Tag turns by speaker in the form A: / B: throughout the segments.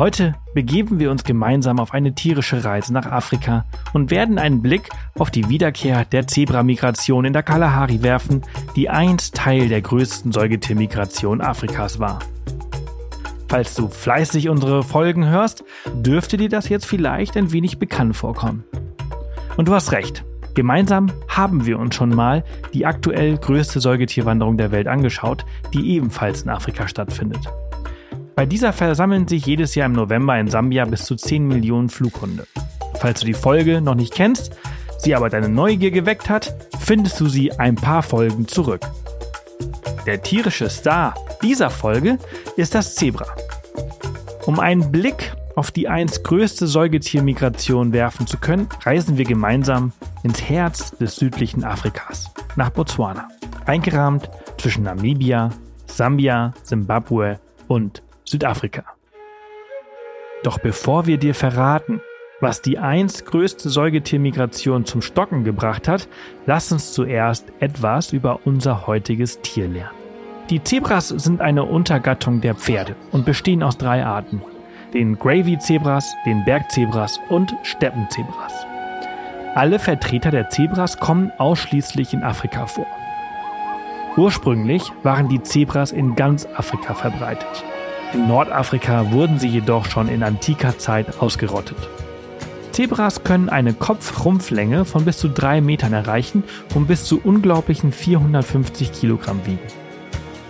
A: Heute begeben wir uns gemeinsam auf eine tierische Reise nach Afrika und werden einen Blick auf die Wiederkehr der Zebramigration in der Kalahari werfen, die einst Teil der größten Säugetiermigration Afrikas war. Falls du fleißig unsere Folgen hörst, dürfte dir das jetzt vielleicht ein wenig bekannt vorkommen. Und du hast recht. Gemeinsam haben wir uns schon mal die aktuell größte Säugetierwanderung der Welt angeschaut, die ebenfalls in Afrika stattfindet. Bei dieser versammeln sich jedes Jahr im November in Sambia bis zu 10 Millionen Flughunde. Falls du die Folge noch nicht kennst, sie aber deine Neugier geweckt hat, findest du sie ein paar Folgen zurück. Der tierische Star dieser Folge ist das Zebra. Um einen Blick auf die einst größte Säugetiermigration werfen zu können, reisen wir gemeinsam ins Herz des südlichen Afrikas, nach Botswana, eingerahmt zwischen Namibia, Sambia, Simbabwe und Südafrika. Doch bevor wir dir verraten, was die einst größte Säugetiermigration zum Stocken gebracht hat, lass uns zuerst etwas über unser heutiges Tier lernen. Die Zebras sind eine Untergattung der Pferde und bestehen aus drei Arten. Den Gravy-Zebras, den Bergzebras und Steppenzebras. Alle Vertreter der Zebras kommen ausschließlich in Afrika vor. Ursprünglich waren die Zebras in ganz Afrika verbreitet. In Nordafrika wurden sie jedoch schon in antiker Zeit ausgerottet. Zebras können eine Kopfrumpflänge von bis zu drei Metern erreichen und bis zu unglaublichen 450 Kilogramm wiegen.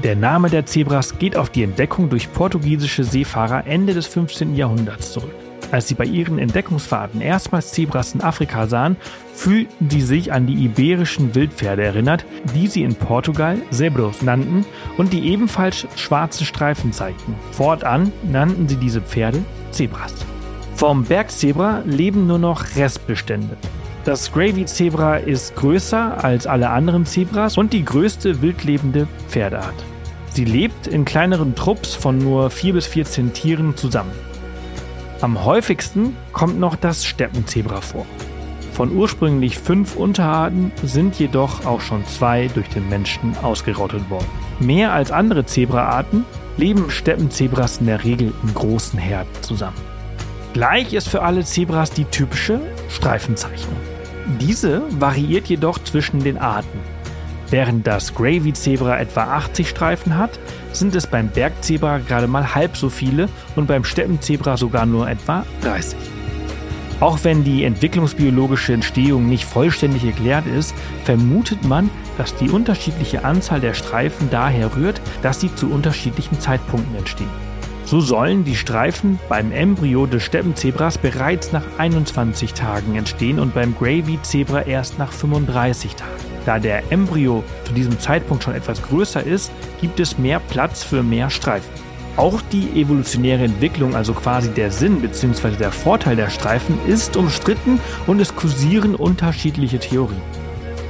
A: Der Name der Zebras geht auf die Entdeckung durch portugiesische Seefahrer Ende des 15. Jahrhunderts zurück. Als sie bei ihren Entdeckungsfahrten erstmals Zebras in Afrika sahen, fühlten sie sich an die iberischen Wildpferde erinnert, die sie in Portugal Zebros nannten und die ebenfalls schwarze Streifen zeigten. Fortan nannten sie diese Pferde Zebras. Vom Bergzebra leben nur noch Restbestände. Das Gravy-Zebra ist größer als alle anderen Zebras und die größte wildlebende Pferdeart. Sie lebt in kleineren Trupps von nur 4 bis 14 Tieren zusammen. Am häufigsten kommt noch das Steppenzebra vor. Von ursprünglich fünf Unterarten sind jedoch auch schon zwei durch den Menschen ausgerottet worden. Mehr als andere Zebraarten leben Steppenzebras in der Regel in großen Herden zusammen. Gleich ist für alle Zebras die typische Streifenzeichnung. Diese variiert jedoch zwischen den Arten. Während das Gravy-Zebra etwa 80 Streifen hat, sind es beim Bergzebra gerade mal halb so viele und beim Steppenzebra sogar nur etwa 30. Auch wenn die entwicklungsbiologische Entstehung nicht vollständig erklärt ist, vermutet man, dass die unterschiedliche Anzahl der Streifen daher rührt, dass sie zu unterschiedlichen Zeitpunkten entstehen. So sollen die Streifen beim Embryo des Steppenzebras bereits nach 21 Tagen entstehen und beim Gravy-Zebra erst nach 35 Tagen. Da der Embryo zu diesem Zeitpunkt schon etwas größer ist, gibt es mehr Platz für mehr Streifen. Auch die evolutionäre Entwicklung, also quasi der Sinn bzw. der Vorteil der Streifen, ist umstritten und es kursieren unterschiedliche Theorien.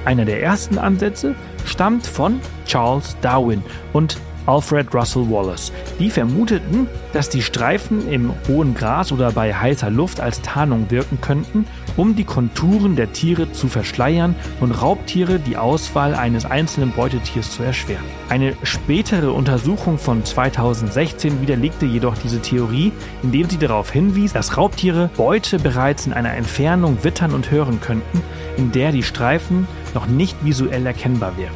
A: Einer der ersten Ansätze stammt von Charles Darwin und Alfred Russel Wallace. Die vermuteten, dass die Streifen im hohen Gras oder bei heißer Luft als Tarnung wirken könnten, um die Konturen der Tiere zu verschleiern und Raubtiere die Auswahl eines einzelnen Beutetiers zu erschweren. Eine spätere Untersuchung von 2016 widerlegte jedoch diese Theorie, indem sie darauf hinwies, dass Raubtiere Beute bereits in einer Entfernung wittern und hören könnten, in der die Streifen noch nicht visuell erkennbar wären.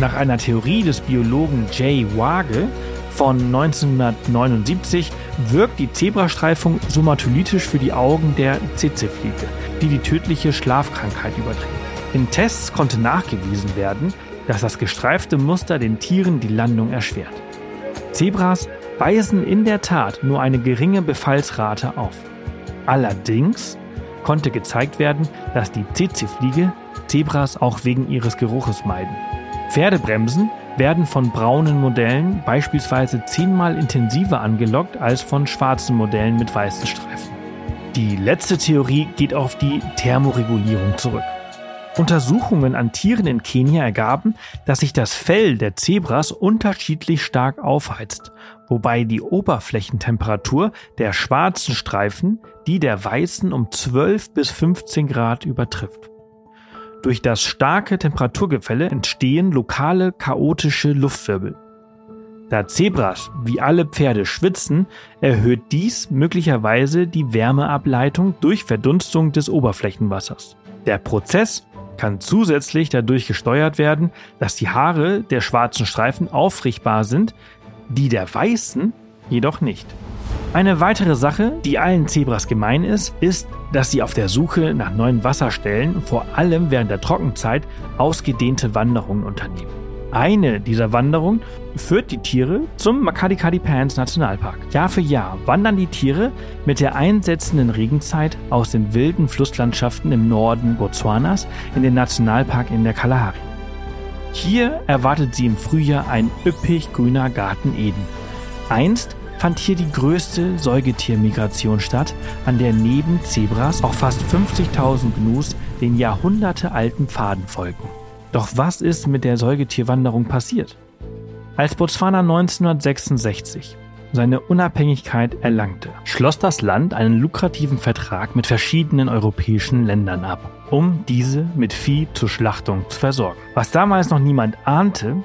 A: Nach einer Theorie des Biologen Jay Wage von 1979 wirkt die Zebrastreifung somatolytisch für die Augen der Tsetse-Fliege, die die tödliche Schlafkrankheit überträgt. In Tests konnte nachgewiesen werden, dass das gestreifte Muster den Tieren die Landung erschwert. Zebras weisen in der Tat nur eine geringe Befallsrate auf. Allerdings konnte gezeigt werden, dass die Tsetse-Fliege Zebras auch wegen ihres Geruches meiden. Pferdebremsen werden von braunen Modellen beispielsweise zehnmal intensiver angelockt als von schwarzen Modellen mit weißen Streifen. Die letzte Theorie geht auf die Thermoregulierung zurück. Untersuchungen an Tieren in Kenia ergaben, dass sich das Fell der Zebras unterschiedlich stark aufheizt, wobei die Oberflächentemperatur der schwarzen Streifen die der weißen um 12 bis 15 Grad übertrifft. Durch das starke Temperaturgefälle entstehen lokale chaotische Luftwirbel. Da Zebras wie alle Pferde schwitzen, erhöht dies möglicherweise die Wärmeableitung durch Verdunstung des Oberflächenwassers. Der Prozess kann zusätzlich dadurch gesteuert werden, dass die Haare der schwarzen Streifen aufrichtbar sind, die der weißen jedoch nicht. Eine weitere Sache, die allen Zebras gemein ist, ist, dass sie auf der Suche nach neuen Wasserstellen, vor allem während der Trockenzeit, ausgedehnte Wanderungen unternehmen. Eine dieser Wanderungen führt die Tiere zum Makadikadi Pans Nationalpark. Jahr für Jahr wandern die Tiere mit der einsetzenden Regenzeit aus den wilden Flusslandschaften im Norden Botswanas in den Nationalpark in der Kalahari. Hier erwartet sie im Frühjahr ein üppig grüner Garten Eden. Einst fand hier die größte Säugetiermigration statt, an der neben Zebras auch fast 50.000 Gnus den jahrhundertealten Pfaden folgen. Doch was ist mit der Säugetierwanderung passiert? Als Botswana 1966 seine Unabhängigkeit erlangte, schloss das Land einen lukrativen Vertrag mit verschiedenen europäischen Ländern ab, um diese mit Vieh zur Schlachtung zu versorgen. Was damals noch niemand ahnte,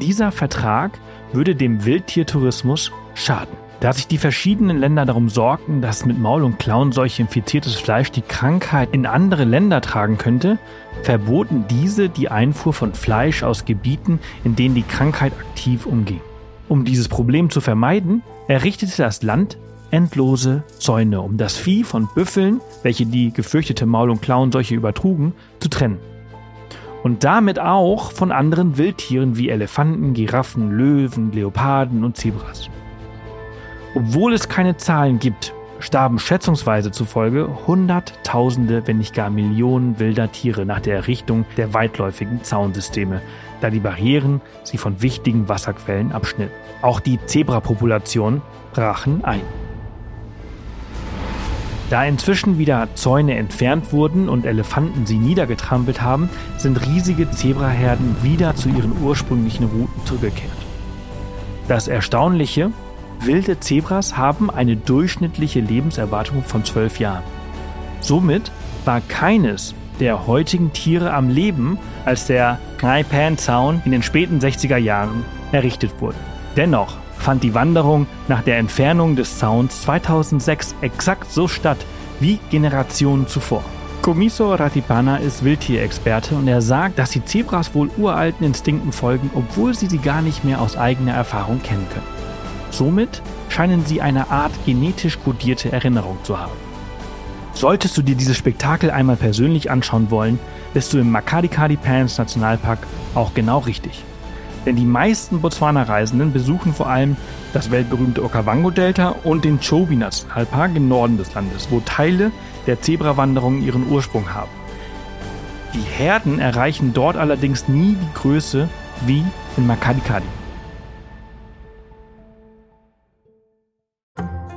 A: dieser Vertrag würde dem Wildtiertourismus schaden. Da sich die verschiedenen Länder darum sorgten, dass mit Maul- und Klauenseuche infiziertes Fleisch die Krankheit in andere Länder tragen könnte, verboten diese die Einfuhr von Fleisch aus Gebieten, in denen die Krankheit aktiv umging. Um dieses Problem zu vermeiden, errichtete das Land endlose Zäune, um das Vieh von Büffeln, welche die gefürchtete Maul- und Klauenseuche übertrugen, zu trennen. Und damit auch von anderen Wildtieren wie Elefanten, Giraffen, Löwen, Leoparden und Zebras. Obwohl es keine Zahlen gibt, starben schätzungsweise zufolge Hunderttausende, wenn nicht gar Millionen wilder Tiere nach der Errichtung der weitläufigen Zaunsysteme, da die Barrieren sie von wichtigen Wasserquellen abschnitten. Auch die Zebrapopulationen brachen ein. Da inzwischen wieder Zäune entfernt wurden und Elefanten sie niedergetrampelt haben, sind riesige Zebraherden wieder zu ihren ursprünglichen Routen zurückgekehrt. Das Erstaunliche, Wilde Zebras haben eine durchschnittliche Lebenserwartung von zwölf Jahren. Somit war keines der heutigen Tiere am Leben, als der Knaipan-Zaun in den späten 60er Jahren errichtet wurde. Dennoch fand die Wanderung nach der Entfernung des Zauns 2006 exakt so statt wie Generationen zuvor. Komiso Ratipana ist Wildtierexperte und er sagt, dass die Zebras wohl uralten Instinkten folgen, obwohl sie sie gar nicht mehr aus eigener Erfahrung kennen können. Somit scheinen sie eine Art genetisch kodierte Erinnerung zu haben. Solltest du dir dieses Spektakel einmal persönlich anschauen wollen, bist du im Makadikadi Pans Nationalpark auch genau richtig. Denn die meisten Botswana-Reisenden besuchen vor allem das weltberühmte Okavango-Delta und den Chobe-Nationalpark im Norden des Landes, wo Teile der Zebrawanderung ihren Ursprung haben. Die Herden erreichen dort allerdings nie die Größe wie in Makadikadi.